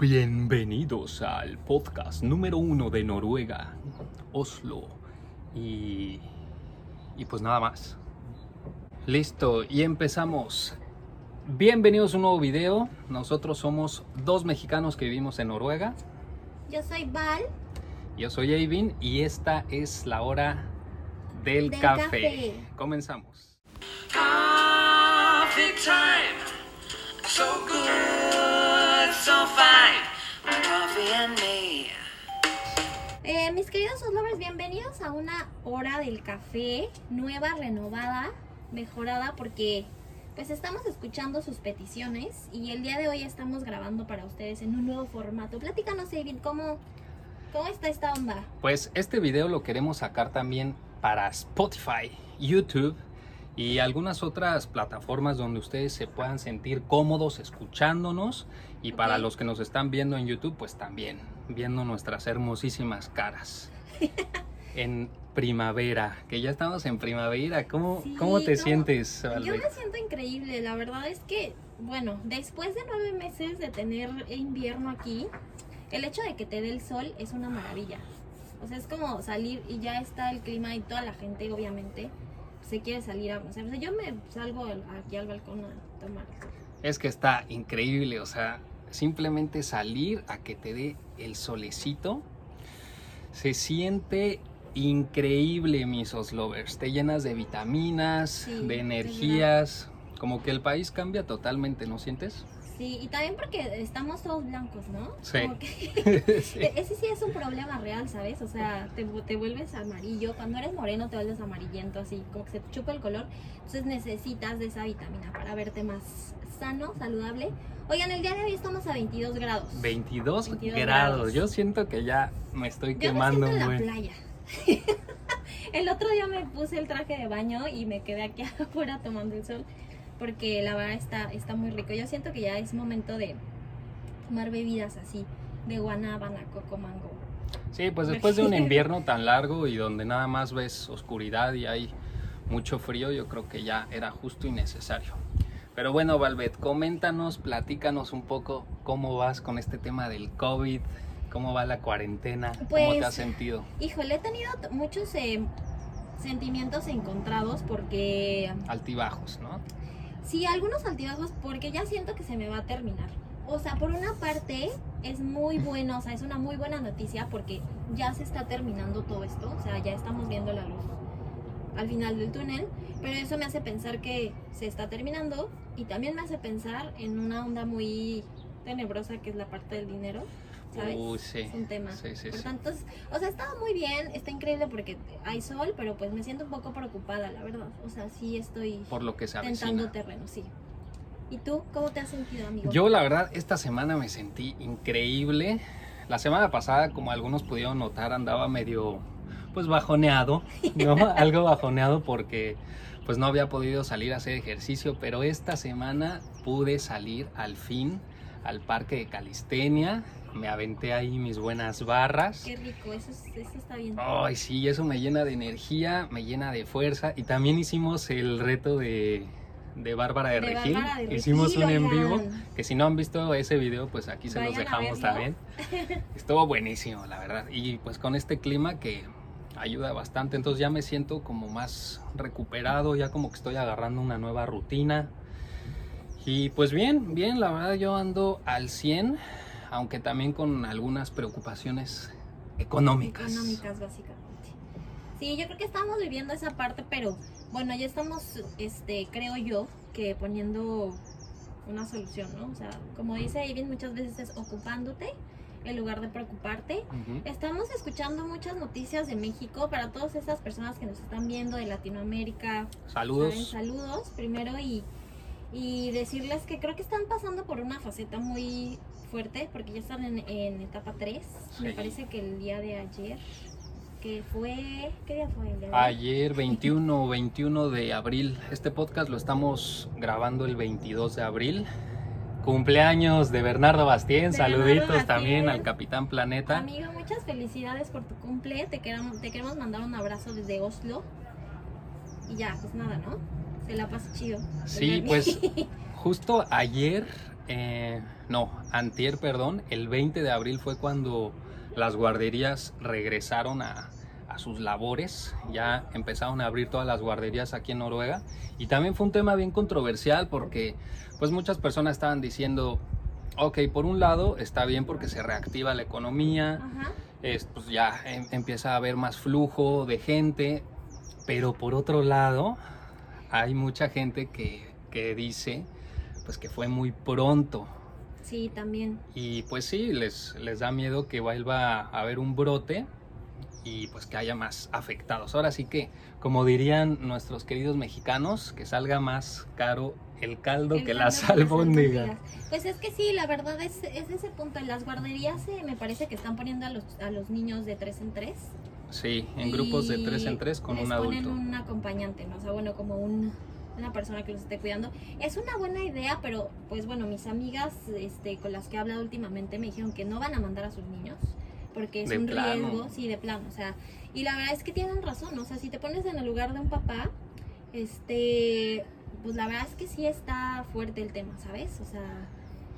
Bienvenidos al podcast número uno de Noruega, Oslo. Y, y pues nada más. Listo, y empezamos. Bienvenidos a un nuevo video. Nosotros somos dos mexicanos que vivimos en Noruega. Yo soy Val. Yo soy Eivin y esta es la hora del, Del café. café. Comenzamos. Coffee time. So good, so fine. Coffee and me. Eh, mis queridos lovers, bienvenidos a una hora del café, nueva, renovada, mejorada, porque pues estamos escuchando sus peticiones y el día de hoy estamos grabando para ustedes en un nuevo formato. Platícanos, Evin, ¿cómo, ¿cómo está esta onda? Pues este video lo queremos sacar también para Spotify, YouTube y algunas otras plataformas donde ustedes se puedan sentir cómodos escuchándonos. Y para los que nos están viendo en YouTube pues también viendo nuestras hermosísimas caras. En primavera, que ya estamos en primavera, ¿cómo, Sí, cómo te no, sientes? Yo me siento increíble, la verdad es que, bueno, después de nueve meses de tener invierno aquí, el hecho de que te dé el sol es una maravilla. O sea, es como salir y ya está el clima y toda la gente, obviamente, se quiere salir a. O sea, yo me salgo al- aquí al balcón a tomar. Es que está increíble, o sea, simplemente salir a que te dé el solecito, se siente increíble, mis Oslovers. Te llenas de vitaminas, Sí, de energías, como que el país cambia totalmente, ¿no sientes? Sí, y también porque estamos todos blancos, ¿no? Sí. Que- Sí. Ese sí es un problema real, ¿sabes? O sea, te, te vuelves amarillo. Cuando eres moreno te vuelves amarillento, así como que se te chupa el color. Entonces necesitas de esa vitamina para verte más sano, saludable. Oigan, el día de hoy estamos a 22 grados. 22, 22 grados. grados. Yo siento que ya me estoy Yo me quemando siento en la playa. el otro día me puse el traje de baño y me quedé aquí afuera tomando el sol porque la verdad está, está muy rico. Yo siento que ya es momento de tomar bebidas así, de guanábana, coco, mango. Sí, pues después de un invierno tan largo y donde nada más ves oscuridad y hay mucho frío, yo creo que ya era justo y necesario. Pero bueno, Valvet, coméntanos, platícanos un poco cómo vas con este tema del COVID, cómo va la cuarentena, cómo te Pues, has sentido. Híjole, he tenido muchos eh, sentimientos encontrados porque Altibajos, ¿no? Sí, algunos altibajos porque ya siento que se me va a terminar. O sea, por una parte es muy bueno, o sea, es una muy buena noticia porque ya se está terminando todo esto, o sea, ya estamos viendo la luz al final del túnel, pero eso me hace pensar que se está terminando y también me hace pensar en una onda muy tenebrosa que es la parte del dinero, ¿sabes? Uy, sí. Es un tema. Sí, sí, Por tanto, o sea, estaba muy bien, está increíble porque hay sol, pero pues me siento un poco preocupada, la verdad. O sea, sí estoy Por lo que se tentando terreno, sí. ¿Y tú cómo te has sentido, amigo? Yo la verdad esta semana me sentí increíble. La semana pasada, como algunos pudieron notar, andaba medio pues bajoneado, ¿no? Algo bajoneado porque pues no había podido salir a hacer ejercicio, pero esta semana pude salir al fin al parque de Calistenia. Me aventé ahí mis buenas barras. Qué rico, eso, es- eso está bien. Ay, sí, eso me llena de energía, me llena de fuerza. Y también hicimos el reto de, de Bárbara de, De Regil. Bárbara de Regil, Hicimos un en vivo. oigan. Que si no han visto ese video, pues aquí se los Vayan dejamos también. Estuvo buenísimo, la verdad. Y pues con este clima que ayuda bastante. Entonces ya me siento como más recuperado, ya como que estoy agarrando una nueva rutina. Y pues bien, bien, la verdad yo ando al 100, aunque también con algunas preocupaciones económicas. Económicas, básicamente. Sí, yo creo que estamos viviendo esa parte, pero bueno, ya estamos, este, creo yo, que poniendo una solución, ¿no? O sea, como dice Ivin, muchas veces es ocupándote en lugar de preocuparte. Estamos escuchando muchas noticias de México para todas esas personas que nos están viendo de Latinoamérica. ¿saben? Saludos. Saludos primero y, y decirles que creo que están pasando por una faceta muy fuerte porque ya están en, en etapa 3. Me parece que el día de ayer, que fue... ¿Qué día fue el día de Ayer 21, 21 de abril. Este podcast lo estamos grabando el 22 de abril. Cumpleaños de Bernardo Bastien. Saluditos también al Capitán Planeta. Amigo, muchas felicidades por tu cumple. Te queremos, te queremos mandar un abrazo desde Oslo. Y ya, pues nada, ¿no? Se la pasa chido. Sí, pues justo ayer eh, no, antier, perdón, el 20 de abril fue cuando las guarderías regresaron a, a sus labores, ya empezaron a abrir todas las guarderías aquí en Noruega. Y también fue un tema bien controversial porque pues muchas personas estaban diciendo, ok, por un lado está bien porque se reactiva la economía, Ajá. es, pues ya em- empieza a haber más flujo de gente, pero por otro lado hay mucha gente que, que dice pues que fue muy pronto Sí, también. y pues sí, les, les da miedo que vuelva a haber un brote y pues que haya más afectados. Ahora sí que, como dirían nuestros queridos mexicanos, que salga más caro el caldo El que caldo las albóndigas. Pues es que sí, la verdad es, es ese punto. En las guarderías eh, me parece que están poniendo a los, a los niños de tres en tres. Sí, en grupos de tres en tres con les un adulto. ponen un acompañante, ¿no? O sea, bueno, como un, una persona que los esté cuidando. Es una buena idea, pero pues bueno, mis amigas este, con las que he hablado últimamente me dijeron que no van a mandar a sus niños porque es De un plano. riesgo, sí, de plano, o sea, y la verdad es que tienen razón, o sea, si te pones en el lugar de un papá, este, pues la verdad es que sí está fuerte el tema, ¿sabes? O sea,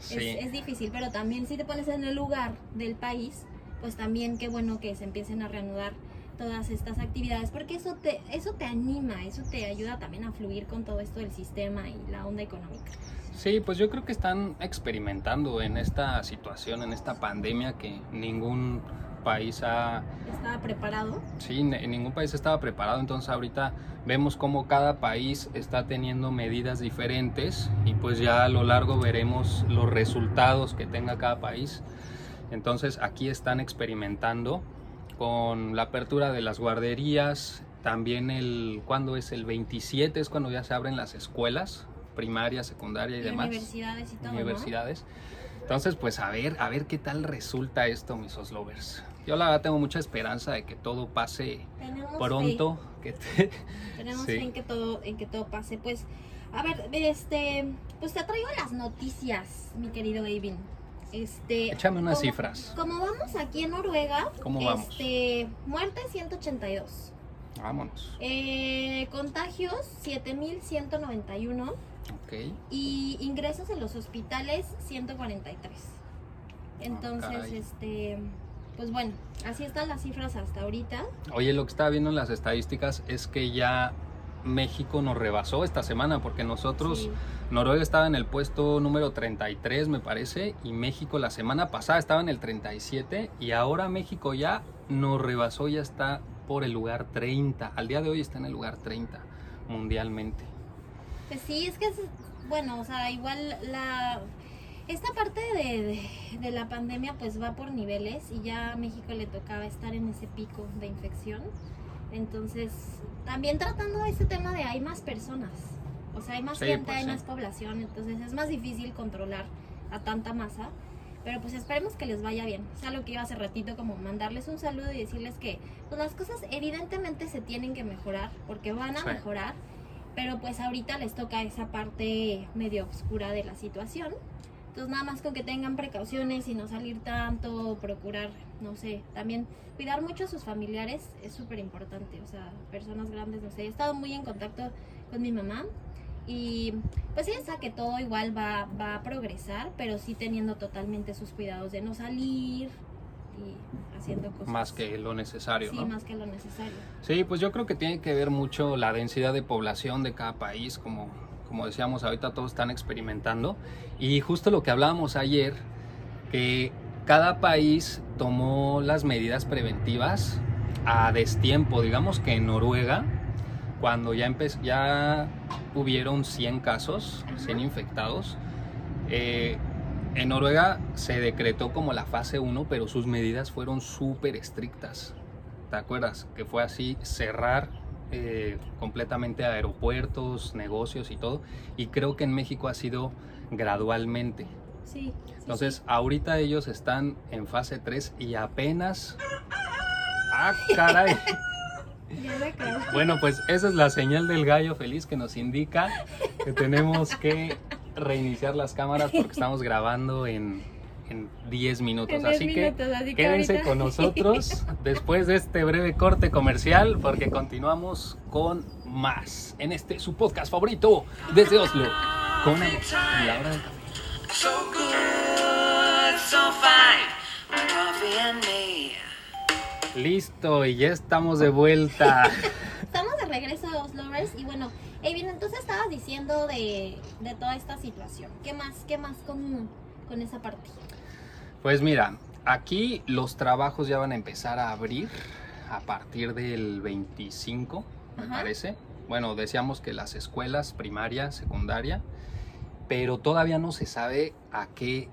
Sí. es, es difícil, pero también si te pones en el lugar del país, pues también qué bueno que se empiecen a reanudar todas estas actividades, porque eso te, eso te anima, eso te ayuda también a fluir con todo esto del sistema y la onda económica. Sí, pues yo creo que están experimentando en esta situación, en esta pandemia que ningún país ha Estaba preparado. Sí, ne- ningún país estaba preparado, entonces ahorita vemos cómo cada país está teniendo medidas diferentes y pues ya a lo largo veremos los resultados que tenga cada país. Entonces aquí están experimentando con la apertura de las guarderías, también el cuando es el 27 es cuando ya se abren las escuelas, primaria, secundaria y, Y demás universidades y todo, ¿no? universidades. Entonces, pues a ver, a ver qué tal resulta esto, mis Oslovers. Yo la verdad tengo mucha esperanza de que todo pase Tenemos fe. pronto. Que te- Tenemos Sí. fe en que todo, en que todo pase. Pues, a ver, este, pues te traigo las noticias, mi querido Evin. Este, Échame unas como- cifras. Como vamos aquí en Noruega, ¿Cómo vamos? Este, muerte 182. Vámonos. Eh, contagios 7191 Ok. y ingresos en los hospitales 143. Entonces, caray. este, pues bueno, así están las cifras hasta ahorita. Oye, lo que estaba viendo en las estadísticas es que ya México nos rebasó esta semana porque nosotros, Sí. Noruega estaba en el puesto número 33 me parece y México la semana pasada estaba en el 37 y ahora México ya nos rebasó, ya está por el lugar 30. Al día de hoy está en el lugar 30 mundialmente. Pues sí, es que es, bueno, o sea, igual la... Esta parte de, de- de la pandemia pues va por niveles y ya a México le tocaba estar en ese pico de infección. Entonces, también tratando ese tema de hay más personas, o sea, hay más Sí, gente, pues hay sí. más población, entonces es más difícil controlar a tanta masa. Pero pues esperemos que les vaya bien. Es algo que iba hace ratito como mandarles un saludo y decirles que pues las cosas evidentemente se tienen que mejorar porque van a Sí. mejorar. Pero pues ahorita les toca esa parte medio oscura de la situación. Entonces nada más con que tengan precauciones y no salir tanto, procurar, no sé, también cuidar mucho a sus familiares es súper importante. O sea, personas grandes, no sé. He estado muy en contacto con mi mamá y pues piensa que todo igual va, va a progresar, pero sí teniendo totalmente sus cuidados de no salir y haciendo cosas. Más que lo necesario, Sí, ¿no? más que lo necesario. Sí, pues yo creo que tiene que ver mucho la densidad de población de cada país, como, como decíamos, ahorita todos están experimentando. Y justo lo que hablábamos ayer, que cada país tomó las medidas preventivas a destiempo. Digamos que en Noruega, cuando ya, ya hubieron 100 casos, Ajá. 100 infectados, eh, en Noruega se decretó como la fase 1, pero sus medidas fueron súper estrictas. ¿Te acuerdas? Que fue así, cerrar eh, completamente aeropuertos, negocios y todo. Y creo que en México ha sido gradualmente. Sí. sí, Entonces, ahorita ellos están en fase 3 y apenas... ¡Ah, caray! Bueno, pues esa es la señal del gallo feliz que nos indica que tenemos que reiniciar las cámaras porque estamos grabando en, en 10 minutos. En 10 así que minutos, así que quédense ahorita- con nosotros después de este breve corte comercial porque continuamos con más en este su podcast favorito desde Oslo con la hora del café. So good, so fine. My coffee and me. Listo, y ya estamos de vuelta. Estamos de regreso a los lovers y bueno, Evin, entonces estabas diciendo de, de toda esta situación. ¿Qué más, qué más con, con esa parte? Pues mira, aquí los trabajos ya van a empezar a abrir a partir del 25, me parece. Bueno, decíamos que las escuelas primaria, secundaria, pero todavía no se sabe a qué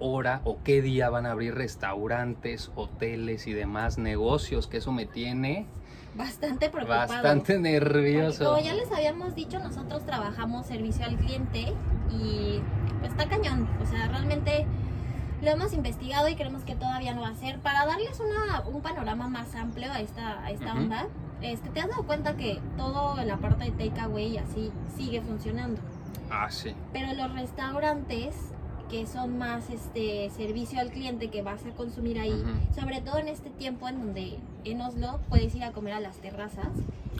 hora o qué día van a abrir restaurantes, hoteles y demás negocios, que eso me tiene Bastante preocupado. bastante Porque nervioso. como ya les habíamos dicho, nosotros trabajamos servicio al cliente y pues está cañón. O sea, realmente lo hemos investigado y creemos que todavía no va a ser. Para darles una, un panorama más amplio a esta, a esta Ujú. onda, este, te has dado cuenta que todo la parte de takeaway y así sigue funcionando. Ah, sí. Pero los restaurantes que son más este servicio al cliente que vas a consumir ahí, Ujú. sobre todo en este tiempo en donde en Oslo puedes ir a comer a las terrazas,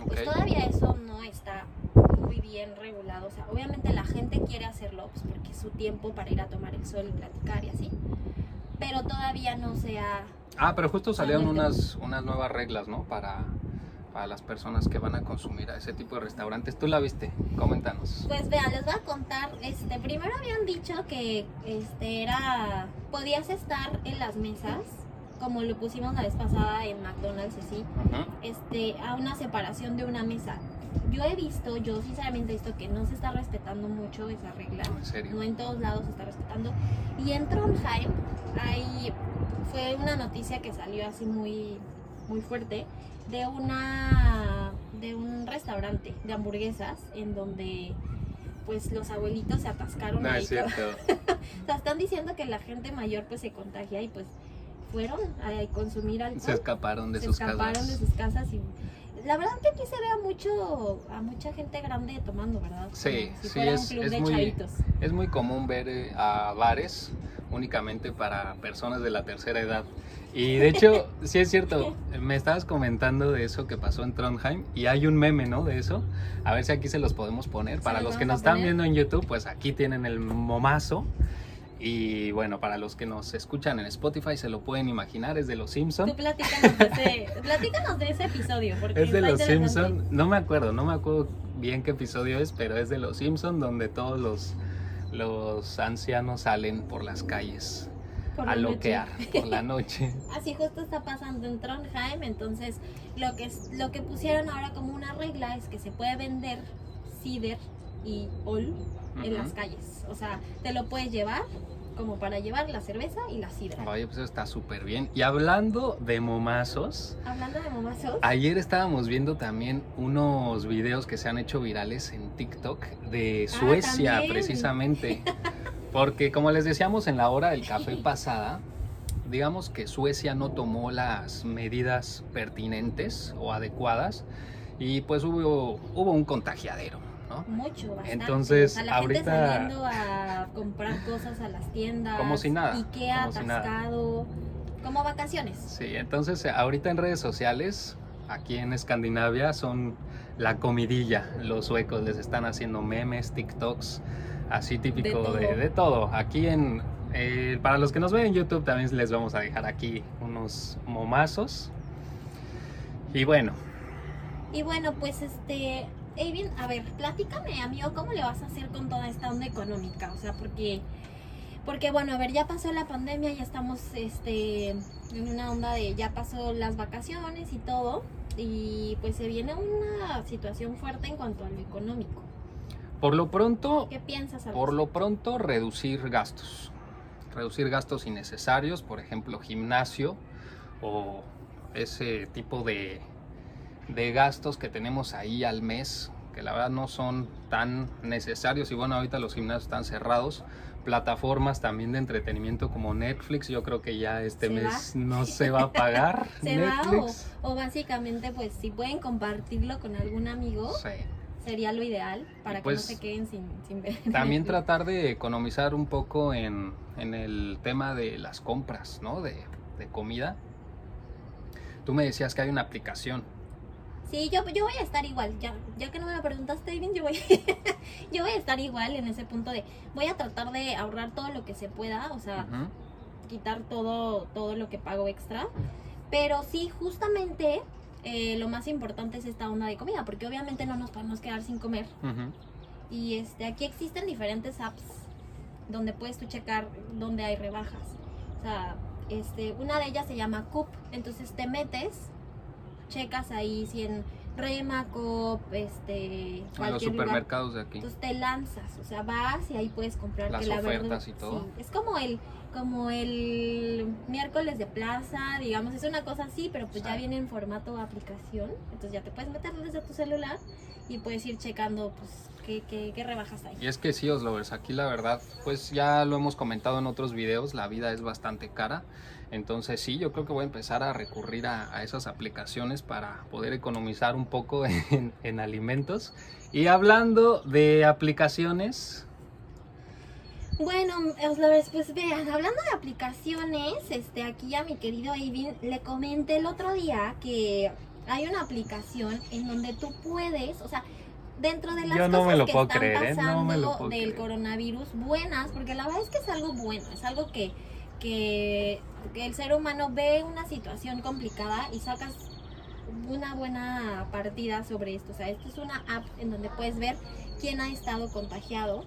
pues Ok. todavía eso no está muy bien regulado. O sea, obviamente la gente quiere hacerlo pues, porque es su tiempo para ir a tomar el sol y platicar y así. Pero todavía no se ha... Ah, pero justo salieron unas, unas nuevas reglas, ¿no? Para, para las personas que van a consumir a ese tipo de restaurantes. ¿Tú la viste? Coméntanos. Pues vean, les voy a contar, este, primero habían dicho que este era podías estar en las mesas, como lo pusimos la vez pasada en McDonald's así, Ujú. este, a una separación de una mesa. Yo he visto, yo sinceramente he visto que no se está respetando mucho esa regla. En serio. No en todos lados se está respetando. Y en Trondheim hay, fue una noticia que salió así muy, muy fuerte de una de un restaurante de hamburguesas en donde pues los abuelitos se atascaron No, ahí. es cierto. O sea, están diciendo que la gente mayor pues se contagia y pues fueron a consumir alcohol Se escaparon de se sus escaparon casas. de sus casas y la verdad que aquí se ve a mucho a mucha gente grande tomando, ¿verdad? Sí, si sí, es- es muy- chavitos. Es muy común ver eh, a bares únicamente para personas de la tercera edad. Y de hecho, sí es cierto, me estabas comentando de eso que pasó en Trondheim y hay un meme, ¿no? De eso. A ver si aquí se los podemos poner. Para los los que nos están viendo en YouTube, pues aquí tienen el momazo. Y bueno, para los que nos escuchan en Spotify se lo pueden imaginar, es de los Tú Simpson. platícanos de ese, platícanos de ese episodio porque Es de los interesante. Simpson, no me acuerdo, no me acuerdo bien qué episodio es, pero es de los Simpson donde todos los, los ancianos salen por las calles Por a noche. loquear por la noche. Así justo está pasando en Trondheim, entonces lo que es, lo que pusieron ahora como una regla es que se puede vender cider y ol en las calles. O sea, te lo puedes llevar como para llevar la cerveza y la sidra. Oye, pues eso está súper bien. Y hablando de momazos, Hablando de momazos, ayer estábamos viendo también unos videos que se han hecho virales en TikTok de Ah, Suecia, precisamente. Porque como les decíamos en la hora del café pasada, digamos que Suecia no tomó las medidas pertinentes o adecuadas y pues hubo, hubo un contagiadero, ¿no? mucho, bastante. Entonces, O sea, la gente ahorita- saliendo a comprar cosas a las tiendas. Como si nada, Ikea como si nada. atascado. Como vacaciones. Sí, entonces eh, ahorita en redes sociales, aquí en Escandinavia, son la comidilla. Los suecos les están haciendo memes, TikToks, así típico todo. de, de todo. Aquí en, eh, para los que nos ven en YouTube también les vamos a dejar aquí unos momazos. Y bueno, Y bueno, pues este, Evin, a ver, platícame, amigo, ¿cómo le vas a hacer con toda esta onda económica? O sea, porque, porque bueno, a ver, ya pasó la pandemia, ya estamos este, en una onda de, ya pasó las vacaciones y todo, y pues se viene una situación fuerte en cuanto a lo económico. por lo pronto, ¿Qué piensas? al por lo pronto reducir gastos. Reducir gastos innecesarios, por ejemplo, gimnasio o ese tipo de, de gastos que tenemos ahí al mes, que la verdad no son tan necesarios. Y bueno, ahorita los gimnasios están cerrados. Plataformas también de entretenimiento como Netflix, yo creo que ya este ¿Se mes no se va a pagar. ¿Se va o, básicamente, pues, si pueden compartirlo con algún amigo, Sí. sería lo ideal para pues, que no se queden sin, sin ver. También Netflix. tratar de economizar un poco en, en el tema de las compras, ¿no? De, de comida. Tú me decías que hay una aplicación. Sí, yo, yo voy a estar igual, ya, ya que no me lo preguntaste bien, yo voy, yo voy a estar igual en ese punto de, voy a tratar de ahorrar todo lo que se pueda, o sea, quitar todo, todo lo que pago extra. Pero sí, justamente eh, lo más importante es esta onda de comida, porque obviamente no nos podemos quedar sin comer. Y este, aquí existen diferentes apps donde puedes tú checar dónde hay rebajas. O sea, este, una de ellas se llama Coop. Entonces te metes, checas ahí si en Rema, Coop, este, En los lugar. supermercados de aquí. Entonces te lanzas, o sea, vas y ahí puedes comprar Las que la ofertas verdad, y todo. sí, es como el como el miércoles de plaza, digamos, es una cosa así, pero pues ya viene en formato aplicación, entonces ya te puedes meter desde tu celular y puedes ir checando pues qué, qué, qué rebajas hay. Y es que sí, Oslovers, aquí la verdad, pues ya lo hemos comentado en otros videos, la vida es bastante cara. Entonces sí, yo creo que voy a empezar a recurrir a, a esas aplicaciones para poder economizar un poco en, en alimentos. Y hablando de aplicaciones, Bueno, Oslovers, pues vean, hablando de aplicaciones, este aquí a mi querido Avin le comenté el otro día que hay una aplicación en donde tú puedes, o sea, dentro de las Yo no cosas me lo que puedo están creer, ¿eh? No me lo puedo del creer. coronavirus, buenas, porque la verdad es que es algo bueno, es algo que, que, que el ser humano ve una situación complicada y sacas una buena partida sobre esto. O sea, esto es una app en donde puedes ver quién ha estado contagiado.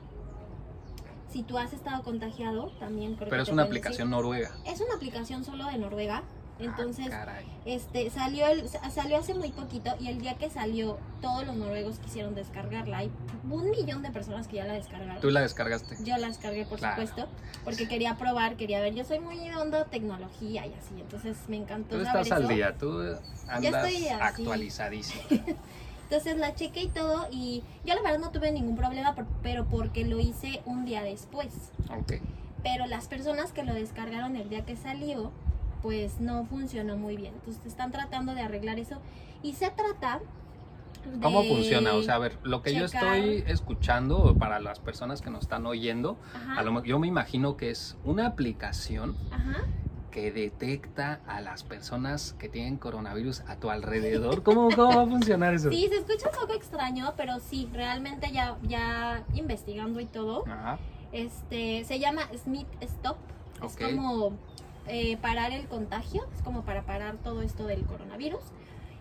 Si tú has estado contagiado, también creo pero que es te una pueden decir. aplicación noruega. Es una aplicación solo de Noruega. Entonces, Ah, caray. este salió el, sa- salió hace muy poquito y el día que salió todos los noruegos quisieron descargarla. Hay un millón de personas que ya la descargaron. Tú la descargaste. Yo la descargué, por Claro. supuesto, porque quería probar, quería ver. Yo soy muy onda tecnología y así, entonces me encantó Tú estás al eso. día, tú andas actualizadísimo. Entonces la chequé y todo y yo la verdad no tuve ningún problema, por- pero porque lo hice un día después. ok. Pero las personas que lo descargaron el día que salió, pues no funcionó muy bien. Entonces están tratando de arreglar eso y se trata de ¿Cómo funciona? O sea, a ver, lo que yo estoy escuchando para las personas que nos están oyendo, a lo yo me imagino que es una aplicación ajá. que detecta a las personas que tienen coronavirus a tu alrededor. ¿Cómo, cómo va a funcionar eso? Sí, se escucha un poco extraño, pero sí, realmente ya, ya investigando y todo, Ajá. este, se llama Smith Stop. Es como eh, parar el contagio, es como para parar todo esto del coronavirus.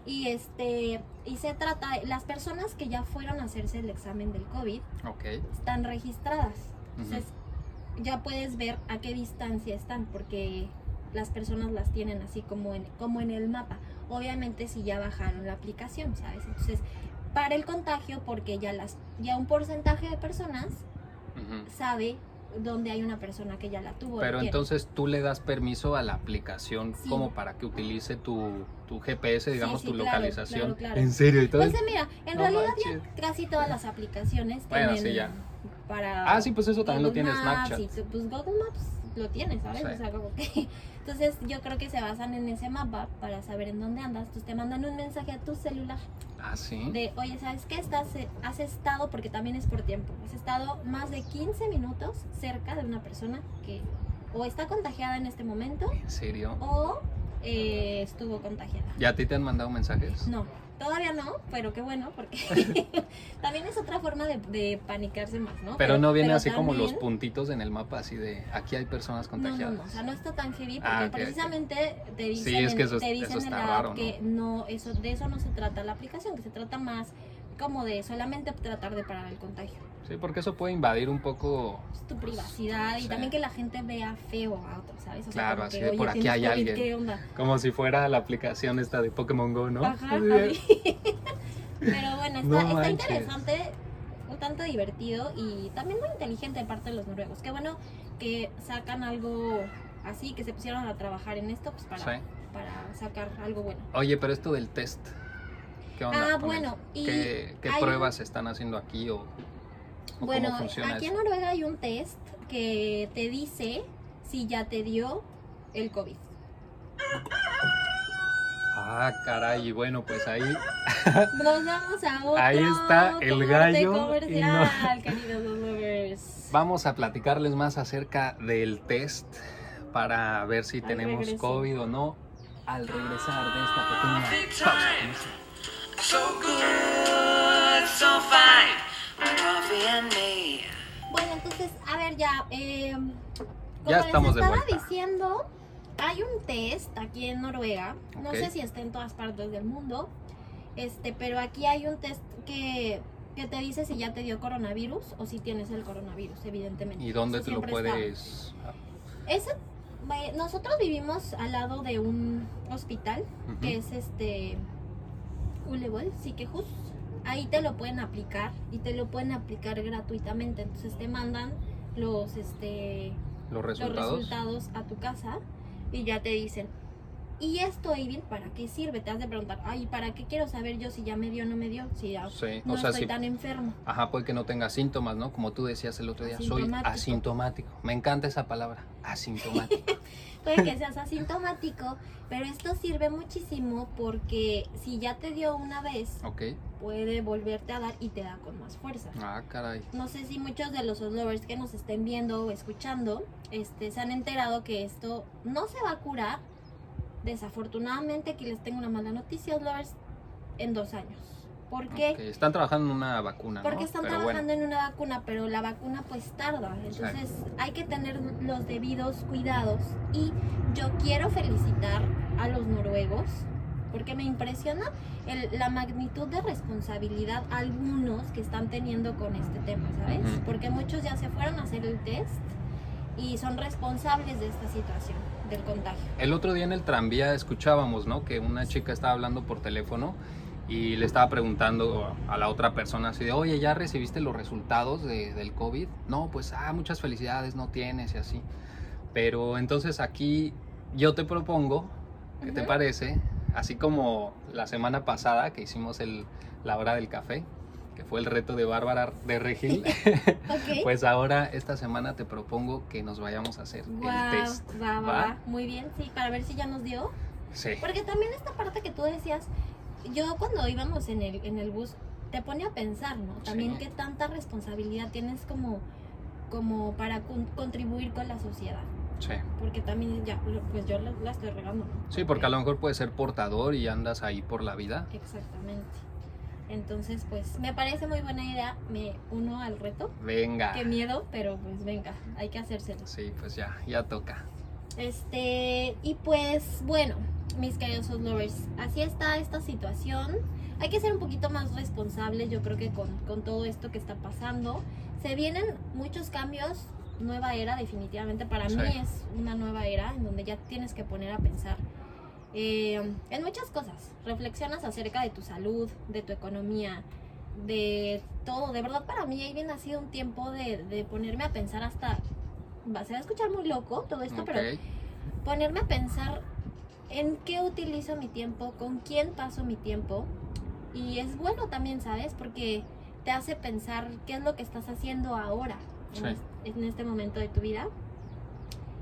Y este, y se trata, las personas que ya fueron a hacerse el examen del COVID Ok. están registradas. Entonces, ya puedes ver a qué distancia están, porque las personas las tienen así como en, como en el mapa. Obviamente si ya bajaron la aplicación, ¿sabes? Entonces, para el contagio, porque ya las, ya un porcentaje de personas sabe dónde hay una persona que ya la tuvo. Pero entonces tú le das permiso a la aplicación Sí. como para que utilice tu, tu GPS, digamos, sí, tu claro, localización. claro, claro. En serio, todo Pues mira, en No realidad manches. ya casi todas las aplicaciones Bueno, tienen sí, ya. para Ah, sí, pues eso también lo Google tiene Maps Snapchat. y pues Google Maps lo tiene, ¿sabes? Sí. O sea, como que... Entonces yo creo que se basan en ese mapa para saber en dónde andas. Entonces te mandan un mensaje a tu celular Ah, sí. de, oye, ¿sabes qué? Estás, eh, has estado, porque también es por tiempo, has estado más de 15 minutos cerca de una persona que o está contagiada en este momento ¿En serio? o eh, estuvo contagiada. ¿Y a ti te han mandado mensajes? No, todavía no, pero qué bueno, porque también es otra forma de, de panicarse más, ¿no? Pero, no viene pero así como los puntitos en el mapa, así de aquí hay personas No, no, contagiadas. no, o sea, no está tan heavy porque Ah, precisamente te dicen, Sí, es que eso es- te eso dicen en la raro, app ¿no? que no, eso, de eso no se trata la aplicación, que se trata más como de solamente tratar de parar el contagio. Sí, porque eso puede invadir un poco. Es tu privacidad y Sí. también que la gente vea feo a otros, ¿sabes? O sea, Claro, así que, de, "Oye, por aquí hay COVID, alguien". ¿Qué onda? Como si fuera la aplicación esta de Pokémon Go, ¿no? Ajá. Pero bueno, No está, está manches. interesante, un tanto divertido y también muy inteligente de parte de los noruegos. Qué bueno que sacan algo así, que se pusieron a trabajar en esto pues para, Sí. para sacar algo bueno. Oye, pero esto del test. ¿Qué onda? Ah, bueno, y ¿Qué, qué hay pruebas se están haciendo aquí o, o Bueno, cómo funciona aquí eso? en Noruega hay un test que te dice si ya te dio el COVID. Ah, caray, y bueno, pues ahí Nos vamos a otro Ahí está el gallo comercial, queridos lovers. vamos a platicarles más acerca del test para ver si Al tenemos regreso. COVID o no al regresar de esta pequeña pausa Bueno, entonces, a ver, ya. Eh, como Ya les estamos de estaba diciendo, hay un test aquí en Noruega. No sé si está en todas partes del mundo. Este, pero aquí hay un test que, que te dice si ya te dio coronavirus o si tienes el coronavirus, evidentemente. ¿Y dónde Eso te lo puedes...? Ese, vaya, nosotros vivimos al lado de un hospital que es este Ulevel, Sikehus. Ahí te lo pueden aplicar y te lo pueden aplicar gratuitamente. Entonces te mandan los este ¿Los los resultados? resultados a tu casa y ya te dicen. ¿Y esto, Ivy, para qué sirve? Te has de preguntar, ay, ¿para qué quiero saber yo si ya me dio o no me dio? Si ya Sí, no o sea, estoy si tan enfermo. Ajá, puede que no tenga síntomas, ¿no? Como tú decías el otro día, soy asintomático. Me encanta esa palabra, asintomático. Puede que seas asintomático, pero esto sirve muchísimo porque si ya te dio una vez, puede volverte a dar y te da con más fuerza. Ah, caray. No sé si muchos de los lovers que nos estén viendo o escuchando este, se han enterado que esto no se va a curar. Desafortunadamente, aquí les tengo una mala noticia, lovers, en dos años. ¿Por qué? Están trabajando en una vacuna, Porque ¿no? están Pero trabajando bueno, en una vacuna, pero la vacuna pues tarda. Entonces hay que tener los debidos cuidados. Y yo quiero felicitar a los noruegos porque me impresiona el- la magnitud de responsabilidad algunos que están teniendo con este tema, ¿sabes? Porque muchos ya se fueron a hacer el test y son responsables de esta situación, del contagio. el otro día en el tranvía escuchábamos, ¿no? Que una chica estaba hablando por teléfono y le estaba preguntando a la otra persona así de, oye, ¿ya recibiste los resultados de- del COVID? No, pues, ah, muchas felicidades, no tienes y así. Pero entonces aquí yo te propongo, ¿qué te Ujú. parece? Así como la semana pasada que hicimos el, la hora del café, que fue el reto de Bárbara de Regil, ¿Ok? pues ahora esta semana te propongo que nos vayamos a hacer Guau, el test. va, ¿va? va. Muy bien, sí, para ver si ya nos dio. Sí. Porque también esta parte que tú decías, yo cuando íbamos en el, en el bus, te pone a pensar, ¿no? También Sí. qué tanta responsabilidad tienes como, como para con- contribuir con la sociedad. Sí. Porque también ya, pues yo la, la estoy regando, ¿no? Sí, porque a lo mejor puedes ser portador y andas ahí por la vida. Exactamente. Entonces, pues me parece muy buena idea, me uno al reto. Venga. Qué miedo, pero pues venga, hay que hacérselo. Sí, pues ya, ya toca. Este, y pues bueno, mis queridos lovers, así está esta situación. Hay que ser un poquito más responsables, yo creo que con, con todo esto que está pasando. Se vienen muchos cambios, nueva era definitivamente. Para Sí. mí es una nueva era en donde ya tienes que poner a pensar eh, en muchas cosas. Reflexionas acerca de tu salud, de tu economía, de todo. De verdad para mí, bien ha sido un tiempo de, de ponerme a pensar hasta... Se va a escuchar muy loco todo esto, pero Ok. ponerme a pensar en qué utilizo mi tiempo, con quién paso mi tiempo. Y es bueno también, ¿sabes? Porque te hace pensar qué es lo que estás haciendo ahora, en, este momento de tu vida.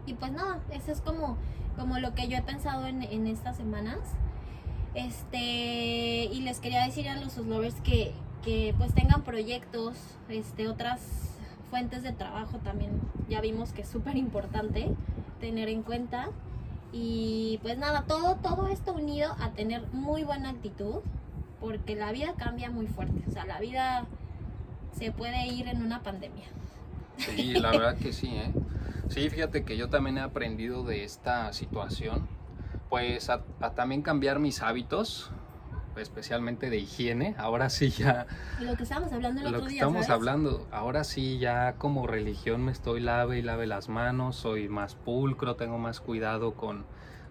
Y pues nada, eso es como, como lo que yo he pensado en, en estas semanas. Este, y les quería decir a los lovers que, que pues tengan proyectos, este, otras fuentes de trabajo también. Ya vimos que es súper importante tener en cuenta. Y pues nada, todo, todo esto unido a tener muy buena actitud, porque la vida cambia muy fuerte. O sea, la vida se puede ir en una pandemia. Sí, la verdad que sí, ¿eh? Sí, fíjate que yo también he aprendido de esta situación, pues a, a también cambiar mis hábitos, especialmente de higiene. Ahora sí ya, lo que estábamos hablando el lo otro que día, estamos ¿sabes? hablando, ahora sí ya como religión me estoy lave y lave las manos, soy más pulcro, tengo más cuidado con,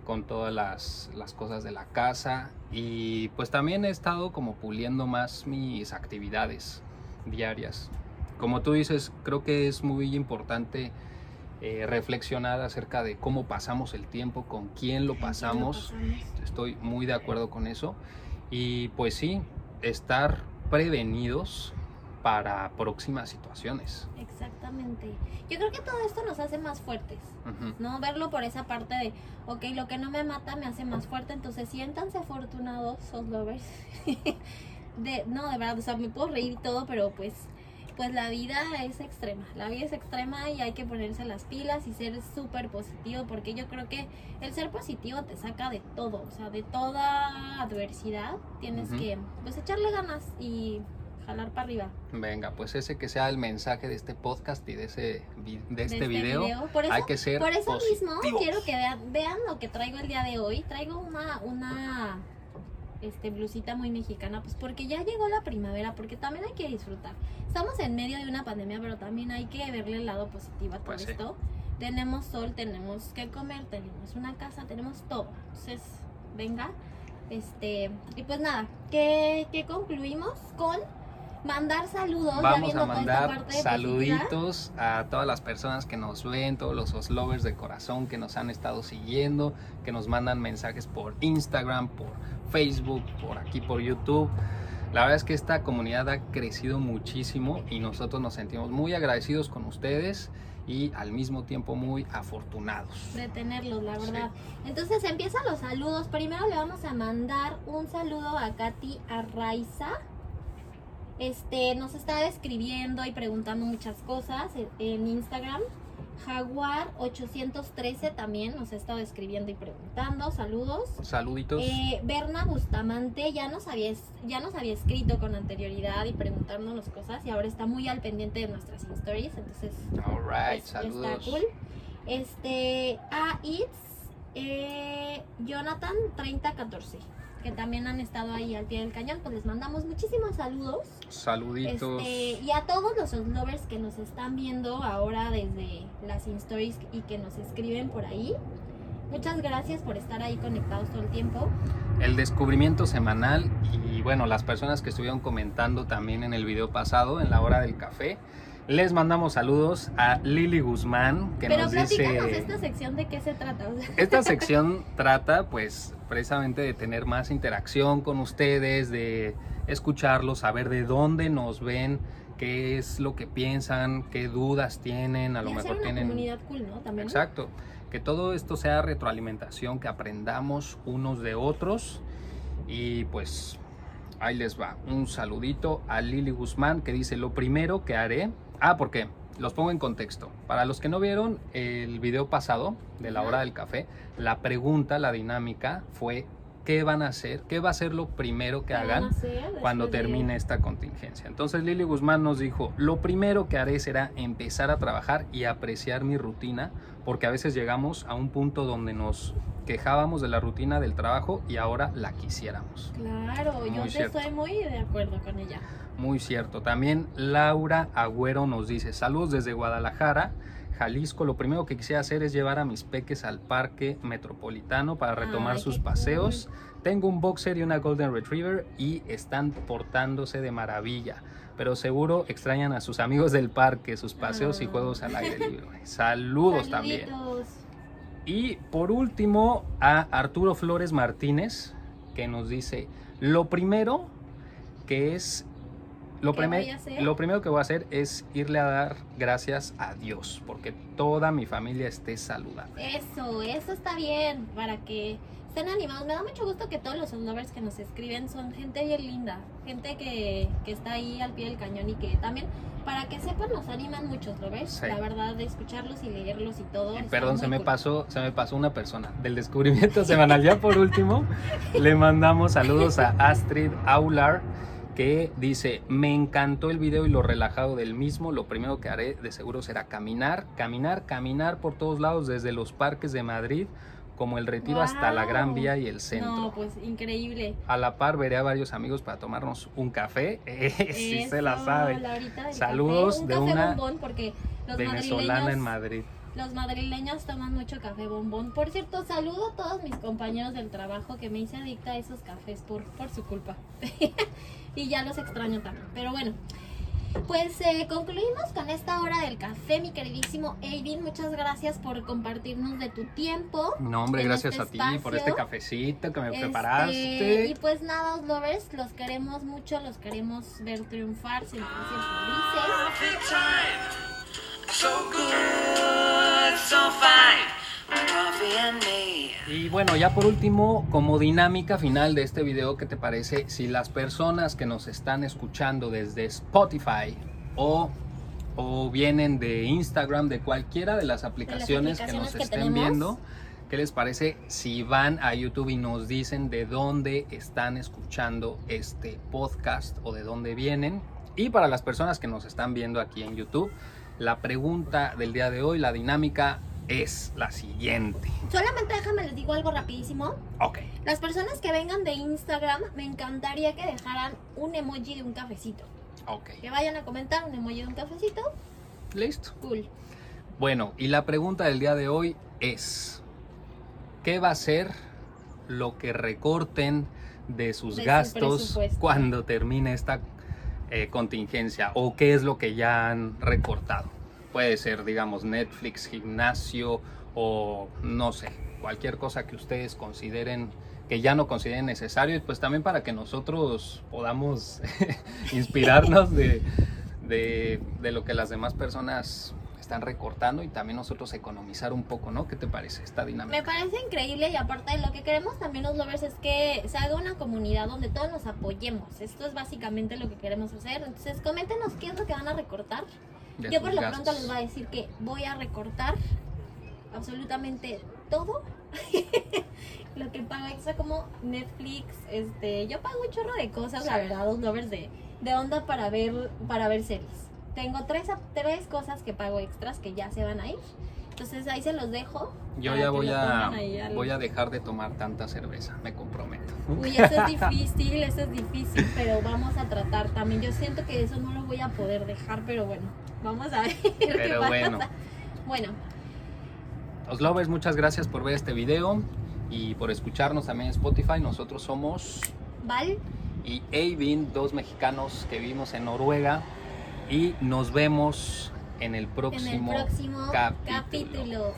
con todas las, las cosas de la casa y pues también he estado como puliendo más mis actividades diarias. Como tú dices, creo que es muy importante eh, reflexionar acerca de cómo pasamos el tiempo, con quién lo Ay, ¿qué pasamos. lo pasamos? Estoy muy de acuerdo con eso. Y pues sí, estar prevenidos para próximas situaciones. Exactamente. Yo creo que todo esto nos hace más fuertes. ¿no? Verlo por esa parte de, ok, lo que no me mata me hace más fuerte, entonces siéntanse afortunados, sos lovers. de, no, de verdad, o sea, me puedo reír y todo, pero pues pues la vida es extrema. La vida es extrema y hay que ponerse las pilas y ser súper positivo porque yo creo que el ser positivo te saca de todo, o sea, de toda adversidad tienes que pues echarle ganas y jalar para arriba. Venga, pues ese que sea el mensaje de este podcast y de ese de este, de video. Por eso, hay que ser por eso mismo quiero que vean, vean lo que traigo el día de hoy. Traigo una, una este, blusita muy mexicana, pues porque ya llegó la primavera, porque también hay que disfrutar. Estamos en medio de una pandemia, pero también hay que verle el lado positivo a todo Pues sí. esto. Tenemos sol, tenemos que comer, tenemos una casa, tenemos todo. Entonces, venga. Este, y pues nada, que, que concluimos con mandar saludos. Vamos a mandar saluditos a todas las personas que nos ven, todos los oslovers de corazón que nos han estado siguiendo, que nos mandan mensajes por Instagram, por Facebook, por aquí por YouTube. La verdad es que esta comunidad ha crecido muchísimo y nosotros nos sentimos muy agradecidos con ustedes y al mismo tiempo muy afortunados. de tenerlos, la Sí. verdad. Entonces empiezan los saludos. Primero le vamos a mandar un saludo a Katy Arraiza. Este, nos estaba escribiendo y preguntando muchas cosas en- Instagram. Jaguar 813 también nos ha estado escribiendo y preguntando. Saludos. Saluditos. Eh, Berna Bustamante ya nos, había, ya nos había escrito con anterioridad y preguntándonos cosas y ahora está muy al pendiente de nuestras stories. Entonces All right, es- saludos. Está cool. Este, a It's, eh, Jonathan 3014, que también han estado ahí al pie del cañón, pues les mandamos muchísimos saludos. Saluditos. Este, y a todos los lovers que nos están viendo ahora desde las stories y que nos escriben por ahí. Muchas gracias por estar ahí conectados todo el tiempo. el descubrimiento semanal y bueno, las personas que estuvieron comentando también en el video pasado, en la hora del café, les mandamos saludos a Lili Guzmán, que Pero nos dice... esta sección de qué se trata. Esta sección trata pues precisamente de tener más interacción con ustedes, de escucharlos, saber de dónde nos ven, qué es lo que piensan, qué dudas tienen, a lo hacer mejor una tienen... comunidad cool, ¿no? También. Exacto. Que todo esto sea retroalimentación, que aprendamos unos de otros. Y pues ahí les va. Un saludito a Lili Guzmán que dice, lo primero que haré... Ah, ¿por qué? Los pongo en contexto. Para los que no vieron el video pasado de la hora del café, la pregunta, la dinámica fue, ¿qué van a hacer? ¿Qué va a ser lo primero que ¿Qué van a hagan? cuando termine esta contingencia. Entonces Lili Guzmán nos dijo, lo primero que haré será empezar a trabajar y apreciar mi rutina, porque a veces llegamos a un punto donde nos quejábamos de la rutina del trabajo y ahora la quisiéramos. Claro, yo Muy te cierto. estoy muy de acuerdo con ella. Muy cierto. También Laura Agüero nos dice, saludos desde Guadalajara. Jalisco, lo primero que quisiera hacer es llevar a mis peques al parque metropolitano para retomar Ay, sus paseos. Tengo un boxer y una golden retriever y están portándose de maravilla. Pero seguro extrañan a sus amigos del parque, sus paseos y Ah. juegos al aire libre. Saludos también. Saluditos. Y por último a Arturo Flores Martínez, que nos dice, lo primero que es... Lo, lo primero que voy a hacer es irle a dar gracias a Dios, porque toda mi familia esté saludable. Eso, eso está bien, para que estén animados. Me da mucho gusto que todos los lovers que nos escriben son gente bien linda, gente que, que está ahí al pie del cañón y que también, para que sepan, nos animan muchos lovers. Sí. La verdad, de escucharlos y leerlos y todo. Y Perdón, se me cool. pasó, se me pasó una persona del descubrimiento semanal. Ya por último, le mandamos saludos a Astrid Aular que dice, me encantó el video y lo relajado del mismo. Lo primero que haré de seguro será caminar, caminar, caminar por todos lados, desde los parques de Madrid, como el Retiro hasta la Gran. Vía y el centro. No, pues increíble. A la par veré a varios amigos para tomarnos un café. Eh, sí se la sabe. Saludos café. Un de café una bombón porque los Venezolana en Madrid. Los madrileños toman mucho café bombón. Por cierto, saludo a todos mis compañeros del trabajo que me hice adicta a esos cafés por, por su culpa. y ya los extraño también. Pero bueno, pues eh, concluimos con esta hora del café, mi queridísimo Aiden. Muchas gracias por compartirnos de tu tiempo. No, hombre, gracias este a ti por este cafecito que me Este, preparaste. y pues nada, lovers, los queremos mucho, los queremos ver triunfar, sentirse felices. Y bueno, ya por último, como dinámica final de este video, ¿qué te parece si las personas que nos están escuchando desde Spotify o, o vienen de Instagram, de cualquiera de las aplicaciones, que aplicaciones nos que estén tenemos. viendo. ¿Qué les parece si van a YouTube y nos dicen de dónde están escuchando este podcast o de dónde vienen? Y para las personas que nos están viendo aquí en YouTube, la pregunta del día de hoy, la dinámica es la siguiente. Solamente déjame les digo algo rapidísimo. Ok. Las personas que vengan de Instagram, me encantaría que dejaran un emoji de un cafecito. Ok. Que vayan a comentar un emoji de un cafecito. Listo. Cool. Bueno, y la pregunta del día de hoy es, ¿qué va a ser lo que recorten de sus De gastos cuando termine esta eh, contingencia? ¿O qué es lo que ya han recortado? Puede ser, digamos, Netflix, gimnasio o no sé, cualquier cosa que ustedes consideren que ya no consideren necesario y pues también para que nosotros podamos inspirarnos de, de, de lo que las demás personas están recortando y también nosotros economizar un poco, ¿no? ¿Qué te parece esta dinámica? Me parece increíble y aparte lo que queremos también los lovers es que se haga una comunidad donde todos nos apoyemos. Esto es básicamente lo que queremos hacer. Entonces coméntenos qué es lo que van a recortar. De Yo por lo gastos? pronto les voy a decir que voy a recortar absolutamente todo. lo que pago extra como Netflix, este, yo pago un chorro de cosas, la Sí. verdad, los lovers de, de onda para ver, para ver series. Tengo tres, tres cosas que pago extras que ya se van a ir. Entonces ahí se los dejo. Yo ya voy a, al- voy a dejar de tomar tanta cerveza, me comprometo. Uy, eso es difícil, eso es difícil, pero vamos a tratar también. Yo siento que eso no lo voy a poder dejar, pero bueno, vamos a ver qué Pero pasa. bueno. Bueno, Los lovers, muchas gracias por ver este video y por escucharnos también en Spotify. Nosotros somos Val, y Eivin, dos mexicanos que vivimos en Noruega y nos vemos en el en el próximo, próximo capítulo. capítulo.